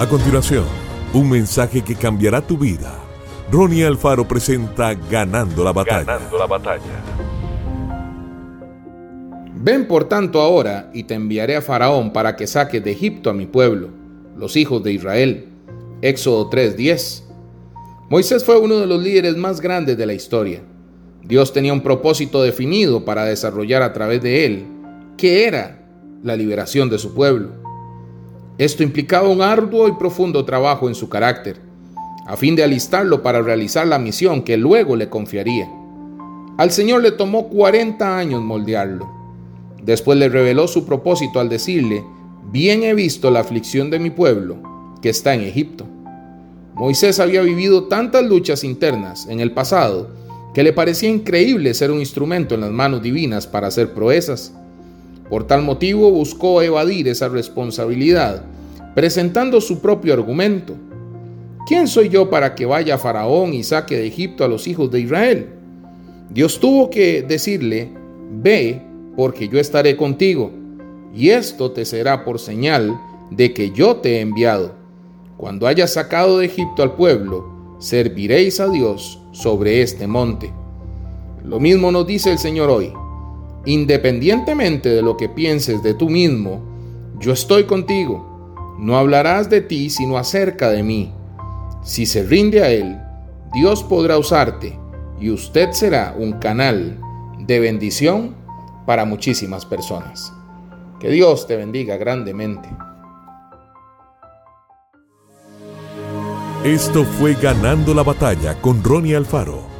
A continuación, un mensaje que cambiará tu vida. Ronnie Alfaro presenta Ganando la batalla. Ganando la batalla. Ven por tanto ahora y te enviaré a Faraón para que saques de Egipto a mi pueblo, los hijos de Israel. Éxodo 3:10. Moisés fue uno de los líderes más grandes de la historia. Dios tenía un propósito definido para desarrollar a través de él, que era la liberación de su pueblo. Esto implicaba un arduo y profundo trabajo en su carácter, a fin de alistarlo para realizar la misión que luego le confiaría. Al Señor le tomó 40 años moldearlo. Después le reveló su propósito al decirle, bien he visto la aflicción de mi pueblo, que está en Egipto. Moisés había vivido tantas luchas internas en el pasado que le parecía increíble ser un instrumento en las manos divinas para hacer proezas. Por tal motivo buscó evadir esa responsabilidad, presentando su propio argumento. ¿Quién soy yo para que vaya Faraón y saque de Egipto a los hijos de Israel? Dios tuvo que decirle, ve, porque yo estaré contigo, y esto te será por señal de que yo te he enviado. Cuando hayas sacado de Egipto al pueblo, serviréis a Dios sobre este monte. Lo mismo nos dice el Señor hoy. Independientemente de lo que pienses de tú mismo, yo estoy contigo. No hablarás de ti sino acerca de mí. Si se rinde a Él, Dios podrá usarte y usted será un canal de bendición para muchísimas personas. Que Dios te bendiga grandemente. Esto fue Ganando la Batalla con Ronnie Alfaro.